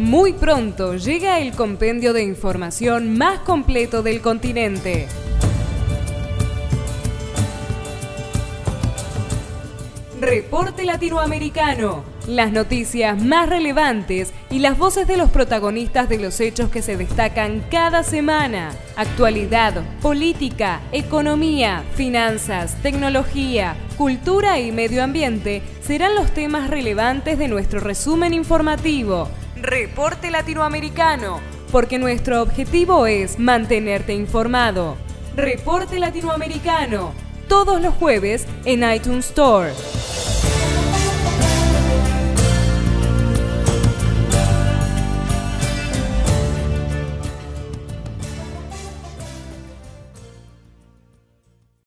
Muy pronto llega el compendio de información más completo del continente. Reporte Latinoamericano. Las noticias más relevantes y las voces de los protagonistas de los hechos que se destacan cada semana. Actualidad, política, economía, finanzas, tecnología, cultura y medio ambiente serán los temas relevantes de nuestro resumen informativo. Reporte Latinoamericano, porque nuestro objetivo es mantenerte informado. Reporte Latinoamericano, todos los jueves en iTunes Store.